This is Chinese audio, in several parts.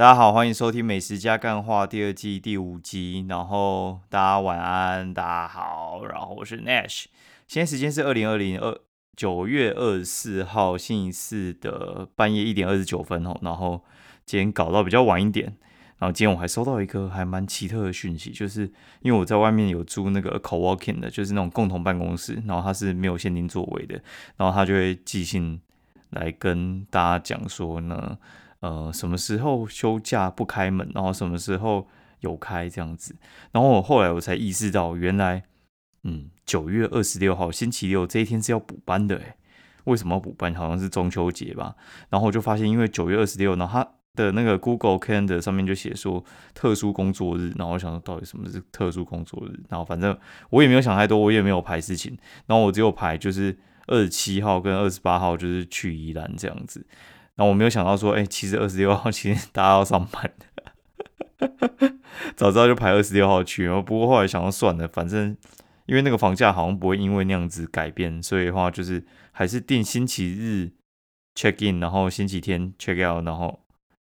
大家好，欢迎收听《美食加干话》第二季第五集。然后大家晚安，大家好。然后我是 Nash，现在时间是二零二零二九月二十四号星期四的半夜一点二十九分哦。然后今天搞到比较晚一点。然后今天我还收到一个还蛮奇特的讯息，就是因为我在外面有租那个 co-working 的，就是那种共同办公室，然后它是没有限定座位的，然后他就会寄信来跟大家讲说呢。呃，什么时候休假不开门，然后什么时候有开这样子，然后我后来我才意识到，原来，嗯，九月二十六号星期六这一天是要补班的诶，为什么要补班？好像是中秋节吧。然后我就发现，因为九月二十六，然后他的那个 Google Calendar 上面就写说特殊工作日，然后我想说到底什么是特殊工作日？然后反正我也没有想太多，我也没有排事情，然后我只有排就是二十七号跟二十八号就是去宜兰这样子。那我没有想到说，哎，其实二十六号其实大家要上班的，早知道就排二十六号去。然后不过后来想到算了，反正因为那个房价好像不会因为那样子改变，所以的话就是还是定星期日 check in，然后星期天 check out，然后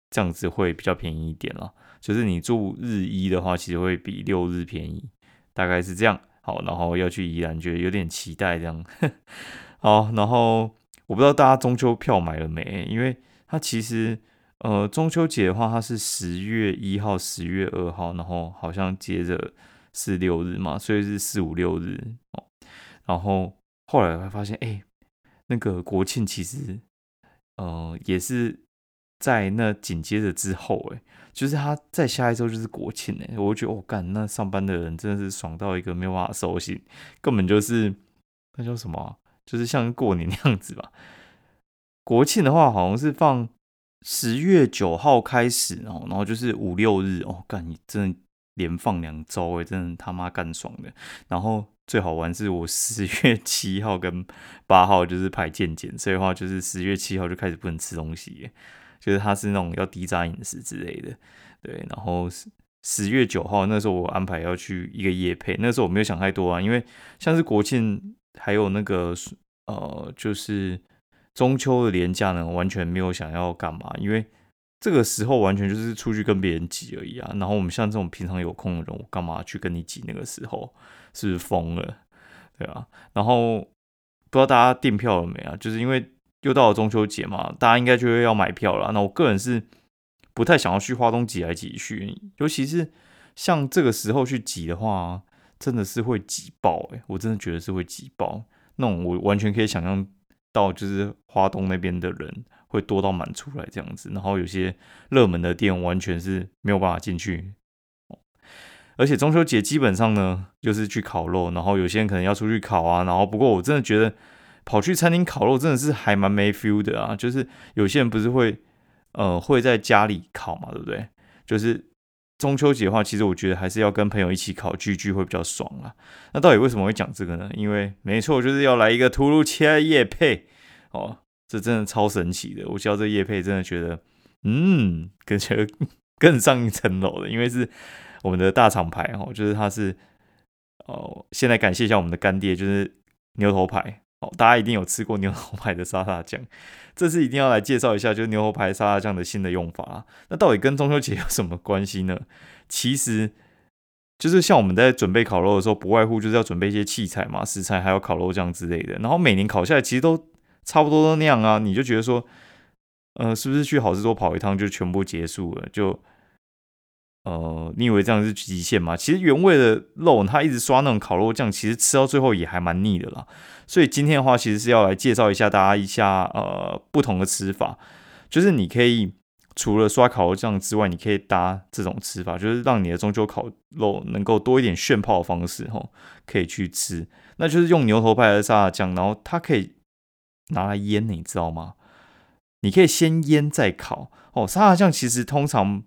这样子会比较便宜一点了。就是你住日一的话，其实会比六日便宜，大概是这样。好，然后要去宜兰，觉得有点期待这样。好，然后我不知道大家中秋票买了没，因为。它其实，呃，中秋节的话，它是十月一号、十月二号，然后好像接着是六日嘛，所以是四五六日哦。然后后来才发现，哎，那个国庆其实，呃，也是在那紧接着之后，哎，就是他在下一周就是国庆，哎，我就觉得我干，那上班的人真的是爽到一个没有办法收心，根本就是那叫什么，就是像过年那样子吧。国庆的话，好像是放十月九号开始哦，然后就是五六日哦，干你真的连放两周哎，真的他妈干爽的。然后最好玩是我十月七号跟八号就是排健检，所以的话就是十月七号就开始不能吃东西，就是他是那种要低渣饮食之类的。对，然后十十月九号那时候我安排要去一个夜配，那时候我没有想太多啊，因为像是国庆还有那个呃就是。中秋的年假呢，完全没有想要干嘛，因为这个时候完全就是出去跟别人挤而已啊。然后我们像这种平常有空的人，我干嘛去跟你挤？那个时候是不是疯了？对啊。然后不知道大家订票了没啊？就是因为又到了中秋节嘛，大家应该就会要买票了。那我个人是不太想要去花东挤来挤去，尤其是像这个时候去挤的话，真的是会挤爆哎！我真的觉得是会挤爆那种，我完全可以想象。到就是花东那边的人会多到满出来这样子，然后有些热门的店完全是没有办法进去。而且中秋节基本上呢，就是去烤肉，然后有些人可能要出去烤啊，然后不过我真的觉得跑去餐厅烤肉真的是还蛮没 feel 的啊。就是有些人不是会呃会在家里烤嘛，对不对？就是。中秋节的话，其实我觉得还是要跟朋友一起烤聚聚会比较爽啊。那到底为什么会讲这个呢？因为没错，就是要来一个突如其来的夜配哦，这真的超神奇的。我教这夜配真的觉得，嗯，更觉更上一层楼的，因为是我们的大厂牌哦，就是它是哦，现在感谢一下我们的干爹，就是牛头牌。哦，大家一定有吃过牛头牌的沙拉酱，这次一定要来介绍一下，就是牛头牌沙拉酱的新的用法。那到底跟中秋节有什么关系呢？其实就是像我们在准备烤肉的时候，不外乎就是要准备一些器材嘛，食材还有烤肉酱之类的。然后每年烤下来，其实都差不多都那样啊。你就觉得说，呃，是不是去好事多跑一趟就全部结束了？就呃，你以为这样是极限吗？其实原味的肉，它一直刷那种烤肉酱，其实吃到最后也还蛮腻的啦。所以今天的话，其实是要来介绍一下大家一下呃不同的吃法，就是你可以除了刷烤肉酱之外，你可以搭这种吃法，就是让你的中秋烤肉能够多一点炫泡的方式吼，可以去吃。那就是用牛头牌的沙拉酱，然后它可以拿来腌，你知道吗？你可以先腌再烤哦。沙拉酱其实通常。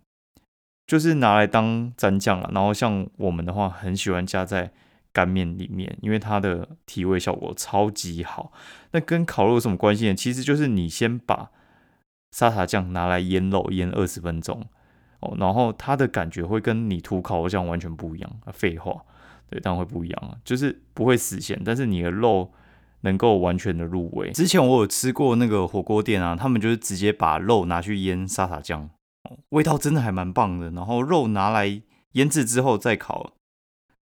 就是拿来当蘸酱了，然后像我们的话，很喜欢加在干面里面，因为它的提味效果超级好。那跟烤肉有什么关系呢？其实就是你先把沙茶酱拿来腌肉，腌二十分钟哦，然后它的感觉会跟你涂烤肉酱完全不一样。废话，对，当然会不一样啊，就是不会死咸，但是你的肉能够完全的入味。之前我有吃过那个火锅店啊，他们就是直接把肉拿去腌沙茶酱。味道真的还蛮棒的。然后肉拿来腌制之后再烤，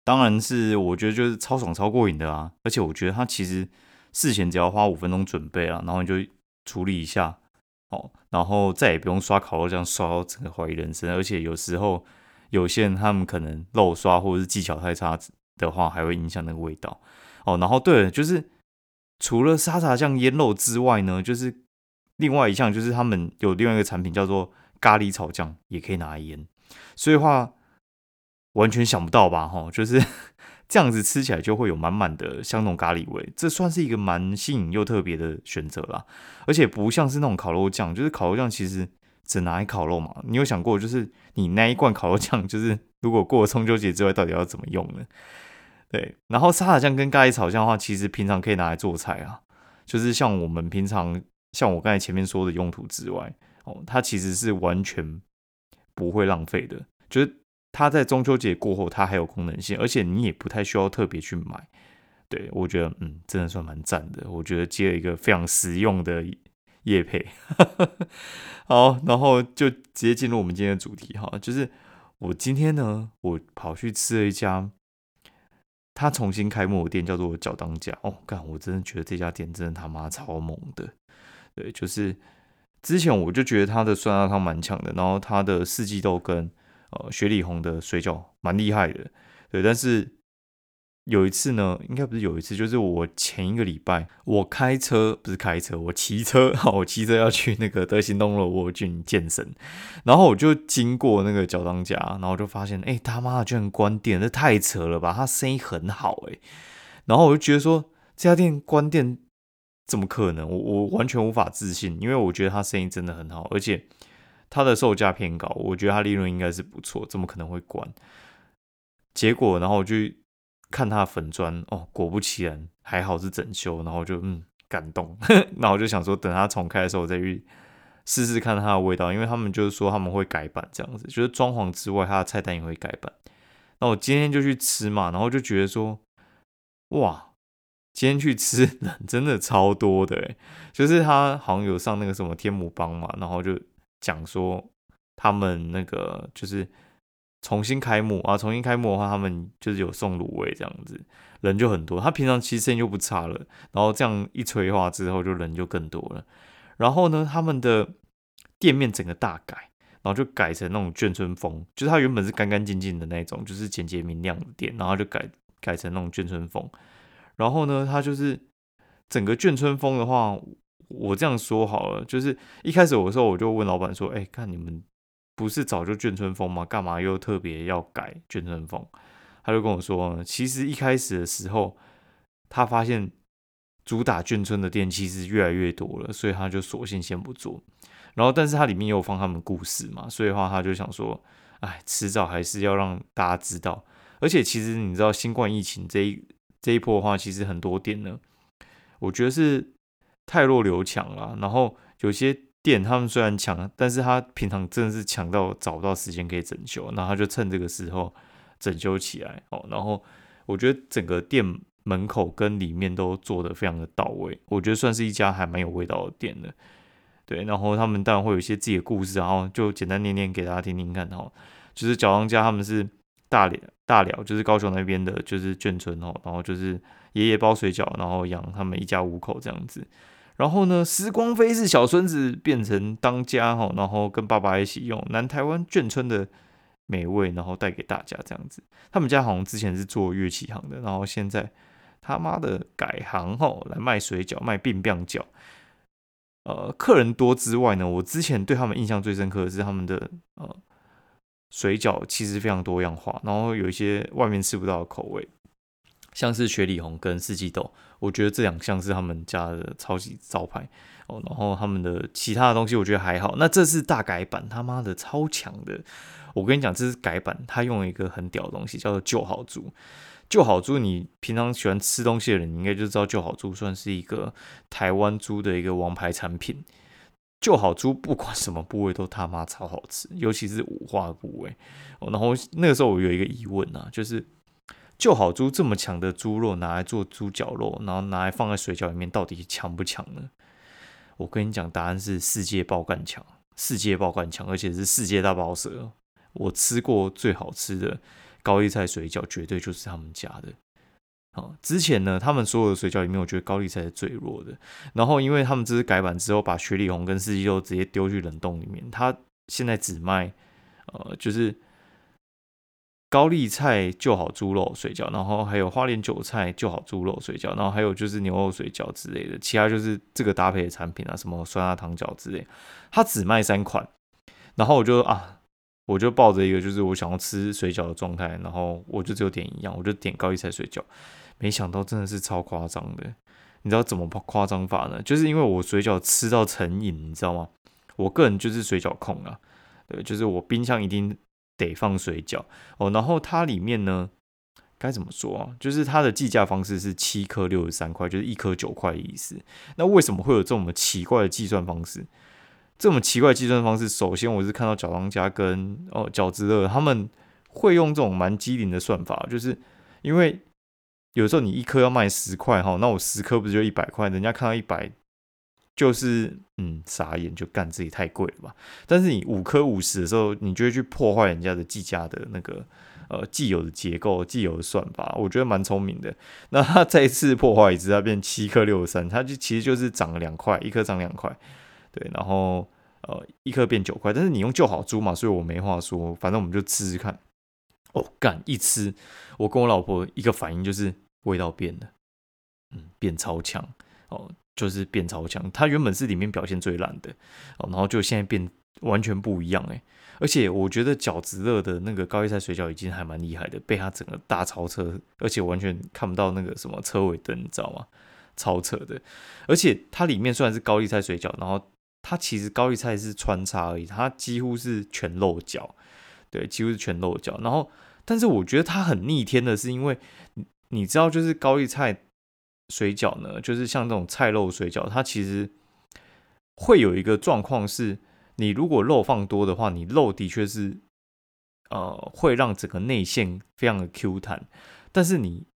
当然是我觉得就是超爽超过瘾的啊。而且我觉得它其实事前只要花五分钟准备啊，然后你就处理一下哦，然后再也不用刷烤肉酱刷到整个怀疑人生。而且有时候有些人他们可能漏刷或者是技巧太差的话，还会影响那个味道哦。然后对了，就是除了沙茶酱腌肉之外呢，就是另外一项就是他们有另外一个产品叫做。咖喱炒酱也可以拿来腌，所以话完全想不到吧？哈，就是 这样子吃起来就会有满满的香浓咖喱味，这算是一个蛮新颖又特别的选择啦。而且不像是那种烤肉酱，就是烤肉酱其实只拿来烤肉嘛。你有想过，就是你那一罐烤肉酱，就是如果过了中秋节之外，到底要怎么用呢？对，然后沙拉酱跟咖喱炒酱的话，其实平常可以拿来做菜啊，就是像我们平常像我刚才前面说的用途之外。哦，它其实是完全不会浪费的，就是它在中秋节过后，它还有功能性，而且你也不太需要特别去买。对我觉得，嗯，真的算蛮赞的。我觉得接了一个非常实用的叶配。好，然后就直接进入我们今天的主题哈，就是我今天呢，我跑去吃了一家他重新开幕的店，叫做角当家。哦，干，我真的觉得这家店真的他妈超猛的。对，就是。之前我就觉得他的酸辣汤蛮强的，然后他的四季豆跟呃雪里红的水饺蛮厉害的，对。但是有一次呢，应该不是有一次，就是我前一个礼拜我开车不是开车，我骑车，我骑车要去那个德行东路沃郡健身，然后我就经过那个脚当家，然后就发现，哎他妈的居然关店，这太扯了吧！他生意很好哎，然后我就觉得说这家店关店。怎么可能？我我完全无法自信，因为我觉得他生意真的很好，而且他的售价偏高，我觉得他利润应该是不错，怎么可能会关？结果，然后我就看他的粉砖，哦，果不其然，还好是整修，然后就嗯感动，然后我就想说，等他重开的时候我再去试试看它的味道，因为他们就是说他们会改版这样子，就是装潢之外，他的菜单也会改版。那我今天就去吃嘛，然后就觉得说，哇！今天去吃人真的超多的诶，就是他好像有上那个什么天母帮嘛，然后就讲说他们那个就是重新开幕啊，重新开幕的话，他们就是有送卤味这样子，人就很多。他平常其实生意就不差了，然后这样一催化之后，就人就更多了。然后呢，他们的店面整个大改，然后就改成那种眷村风，就是它原本是干干净净的那种，就是简洁明亮的店，然后就改改成那种眷村风。然后呢，他就是整个眷村风的话，我这样说好了，就是一开始我说我就问老板说，哎，看你们不是早就眷村风吗？干嘛又特别要改眷村风？他就跟我说，其实一开始的时候，他发现主打眷村的店其实越来越多了，所以他就索性先不做。然后，但是它里面有放他们故事嘛，所以的话他就想说，哎，迟早还是要让大家知道。而且其实你知道，新冠疫情这一。这一波的话，其实很多店呢，我觉得是太弱留强了。然后有些店他们虽然强，但是他平常真的是强到找不到时间可以整修，然后他就趁这个时候整修起来哦。然后我觉得整个店门口跟里面都做的非常的到位，我觉得算是一家还蛮有味道的店的。对，然后他们当然会有一些自己的故事，然后就简单念念给大家听听看哦。就是脚当家他们是。大寮大寮就是高雄那边的，就是眷村哦，然后就是爷爷包水饺，然后养他们一家五口这样子。然后呢，时光飞逝，小孙子变成当家哈，然后跟爸爸一起用南台湾眷村的美味，然后带给大家这样子。他们家好像之前是做乐器行的，然后现在他妈的改行吼，来卖水饺，卖冰棒饺。呃，客人多之外呢，我之前对他们印象最深刻的是他们的呃。水饺其实非常多样化，然后有一些外面吃不到的口味，像是雪里红跟四季豆，我觉得这两项是他们家的超级招牌哦。然后他们的其他的东西我觉得还好。那这是大改版，他妈的超强的！我跟你讲，这是改版，他用了一个很屌的东西，叫做旧好猪。旧好猪，你平常喜欢吃东西的人，你应该就知道旧好猪算是一个台湾猪的一个王牌产品。就好猪不管什么部位都他妈超好吃，尤其是五花部位。然后那个时候我有一个疑问啊，就是就好猪这么强的猪肉拿来做猪脚肉，然后拿来放在水饺里面，到底强不强呢？我跟你讲，答案是世界爆干强。世界爆干强，而且是世界大爆蛇。我吃过最好吃的高丽菜水饺，绝对就是他们家的。之前呢，他们所有的水饺里面，我觉得高丽菜是最弱的。然后，因为他们这次改版之后，把雪里红跟四季豆直接丢去冷冻里面，他现在只卖呃，就是高丽菜就好猪肉水饺，然后还有花莲韭菜就好猪肉水饺，然后还有就是牛肉水饺之类的，其他就是这个搭配的产品啊，什么酸辣汤饺之类，他只卖三款。然后我就啊。我就抱着一个就是我想要吃水饺的状态，然后我就只有点一样，我就点高丽菜水饺。没想到真的是超夸张的，你知道怎么夸张法呢？就是因为我水饺吃到成瘾，你知道吗？我个人就是水饺控啊，对，就是我冰箱一定得放水饺哦。然后它里面呢，该怎么说啊？就是它的计价方式是七颗六十三块，就是一颗九块的意思。那为什么会有这么奇怪的计算方式？这么奇怪计算方式，首先我是看到饺当家跟哦饺子乐他们会用这种蛮机灵的算法，就是因为有时候你一颗要卖十块哈，那我十颗不是就一百块？人家看到一百就是嗯傻眼，就干自己太贵了吧？但是你五颗五十的时候，你就会去破坏人家的计价的那个呃既有的结构、既有的算法，我觉得蛮聪明的。那他再一次破坏一次，它变七颗六十三，它就其实就是涨了两块，一颗涨两块。对，然后呃，一颗变九块，但是你用就好猪嘛，所以我没话说，反正我们就吃吃看。哦，干一吃，我跟我老婆一个反应就是味道变了，嗯，变超强哦，就是变超强。它原本是里面表现最烂的哦，然后就现在变完全不一样哎。而且我觉得饺子乐的那个高丽菜水饺已经还蛮厉害的，被它整个大超车，而且完全看不到那个什么车尾灯，你知道吗？超扯的。而且它里面虽然是高丽菜水饺，然后它其实高丽菜是穿插而已，它几乎是全漏角，对，几乎是全漏角。然后，但是我觉得它很逆天的是，因为你知道，就是高丽菜水饺呢，就是像这种菜肉水饺，它其实会有一个状况是，你如果肉放多的话，你肉的确是呃会让整个内馅非常的 Q 弹，但是你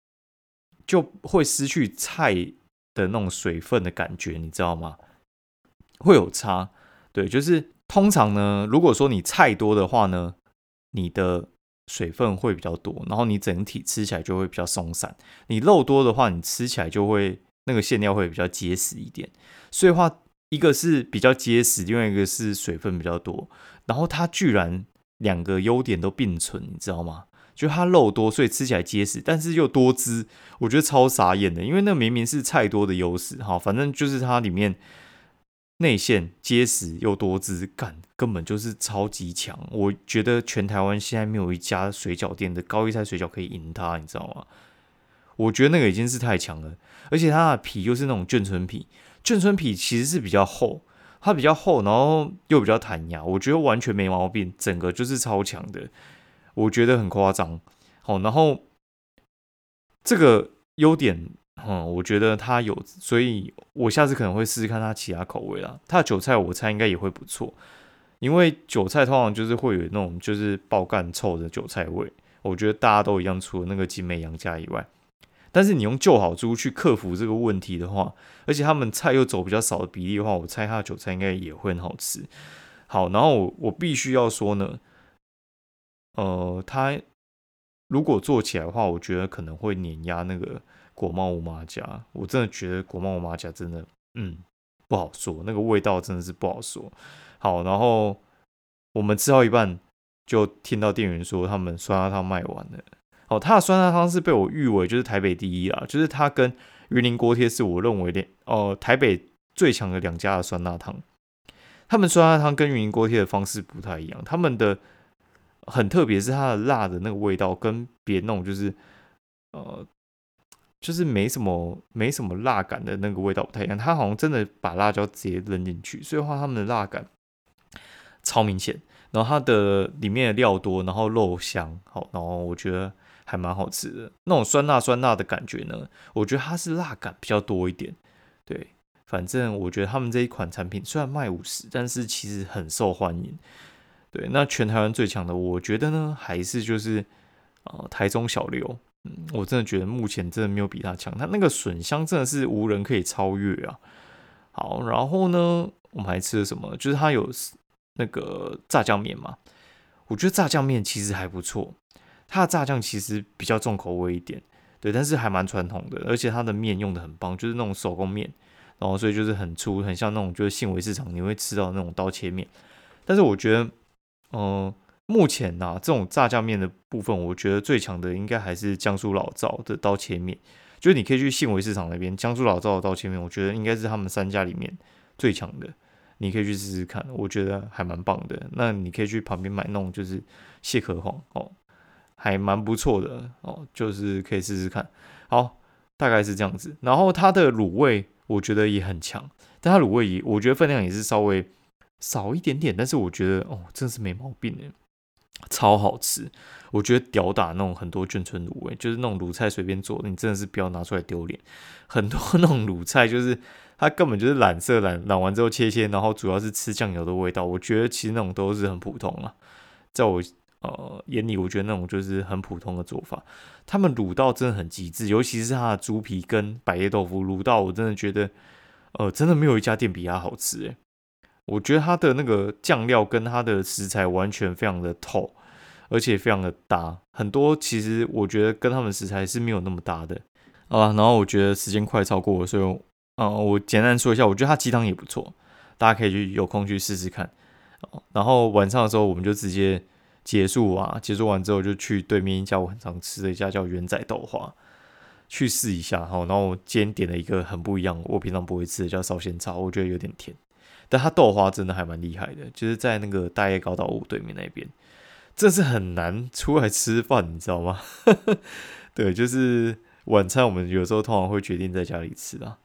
就会失去菜的那种水分的感觉，你知道吗？会有差，对，就是通常呢，如果说你菜多的话呢，你的水分会比较多，然后你整体吃起来就会比较松散。你肉多的话，你吃起来就会那个馅料会比较结实一点。所以话，一个是比较结实，另外一个是水分比较多，然后它居然两个优点都并存，你知道吗？就它肉多，所以吃起来结实，但是又多汁，我觉得超傻眼的，因为那明明是菜多的优势，哈，反正就是它里面。内馅结实又多汁，干根本就是超级强。我觉得全台湾现在没有一家水饺店的高丽菜水饺可以赢它，你知道吗？我觉得那个已经是太强了，而且它的皮又是那种眷村皮，眷村皮其实是比较厚，它比较厚，然后又比较弹牙，我觉得完全没毛病，整个就是超强的，我觉得很夸张。好，然后这个优点。嗯，我觉得它有，所以我下次可能会试试看它其他口味啦。它的韭菜我猜应该也会不错，因为韭菜通常就是会有那种就是爆干臭的韭菜味。我觉得大家都一样，除了那个金美杨家以外。但是你用旧好猪去克服这个问题的话，而且他们菜又走比较少的比例的话，我猜他的韭菜应该也会很好吃。好，然后我我必须要说呢，呃，他如果做起来的话，我觉得可能会碾压那个。果猫五马甲，我真的觉得果猫五马甲真的，嗯，不好说，那个味道真的是不好说。好，然后我们吃到一半，就听到店员说他们酸辣汤卖完了。哦，他的酸辣汤是被我誉为就是台北第一啦，就是他跟云林锅贴是我认为的哦台北最强的两家的酸辣汤。他们酸辣汤跟云林锅贴的方式不太一样，他们的很特别，是它的辣的那个味道跟别那种就是呃。就是没什么没什么辣感的那个味道不太一样，它好像真的把辣椒直接扔进去，所以话他们的辣感超明显。然后它的里面的料多，然后肉香，好，然后我觉得还蛮好吃的。那种酸辣酸辣的感觉呢，我觉得它是辣感比较多一点。对，反正我觉得他们这一款产品虽然卖五十，但是其实很受欢迎。对，那全台湾最强的，我觉得呢，还是就是呃台中小刘。嗯，我真的觉得目前真的没有比他强，他那个笋香真的是无人可以超越啊。好，然后呢，我们还吃了什么？就是他有那个炸酱面嘛，我觉得炸酱面其实还不错，它的炸酱其实比较重口味一点，对，但是还蛮传统的，而且它的面用的很棒，就是那种手工面，然后所以就是很粗，很像那种就是信维市场你会吃到那种刀切面，但是我觉得，嗯，目前呐这种炸酱面的部分，我觉得最强的应该还是江苏老灶的刀切面，就是你可以去信维市场那边，江苏老灶的刀切面，我觉得应该是他们三家里面最强的。你可以去试试看，我觉得还蛮棒的。那你可以去旁边买那种就是蟹壳黄哦，还蛮不错的哦，就是可以试试看。好，大概是这样子。然后它的卤味我觉得也很强，但它卤味也我觉得分量也是稍微少一点点，但是我觉得哦，真是没毛病诶，超好吃。我觉得屌打那种很多眷村卤味，就是那种卤菜随便做，你真的是不要拿出来丢脸。很多 那种卤菜就是。它根本就是染色染染完之后切切，然后主要是吃酱油的味道。我觉得其实那种都是很普通啊，在我呃眼里，我觉得那种就是很普通的做法。他们卤到真的很极致，尤其是它的猪皮跟百叶豆腐卤到，我真的觉得呃真的没有一家店比它好吃诶。我觉得它的那个酱料跟它的食材完全非常的透，而且非常的搭。很多其实我觉得跟他们食材是没有那么搭的啊。然后我觉得时间快超过了，所以。嗯，我简单说一下，我觉得它鸡汤也不错，大家可以去有空去试试看。然后晚上的时候，我们就直接结束啊，结束完之后就去对面一家我很常吃的一家叫元仔豆花去试一下。哈，然后今天点了一个很不一样，我平常不会吃的叫烧仙草，我觉得有点甜，但他豆花真的还蛮厉害的，就是在那个大叶高岛屋对面那边，这是很难出来吃饭，你知道吗？对，就是晚餐我们有时候通常会决定在家里吃啊。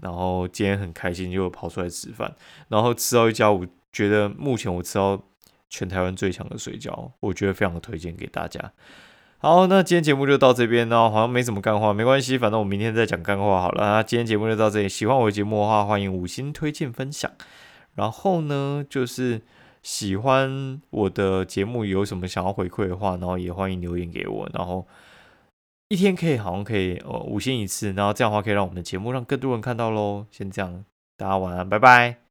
然后今天很开心，就跑出来吃饭，然后吃到一家我觉得目前我吃到全台湾最强的水饺，我觉得非常的推荐给大家。好，那今天节目就到这边呢，好像没什么干话，没关系，反正我明天再讲干话好了。那今天节目就到这里，喜欢我的节目的话，欢迎五星推荐分享。然后呢，就是喜欢我的节目有什么想要回馈的话，然后也欢迎留言给我，然后。一天可以好像可以呃五星一次，然后这样的话可以让我们的节目让更多人看到喽。先这样，大家晚安，拜拜。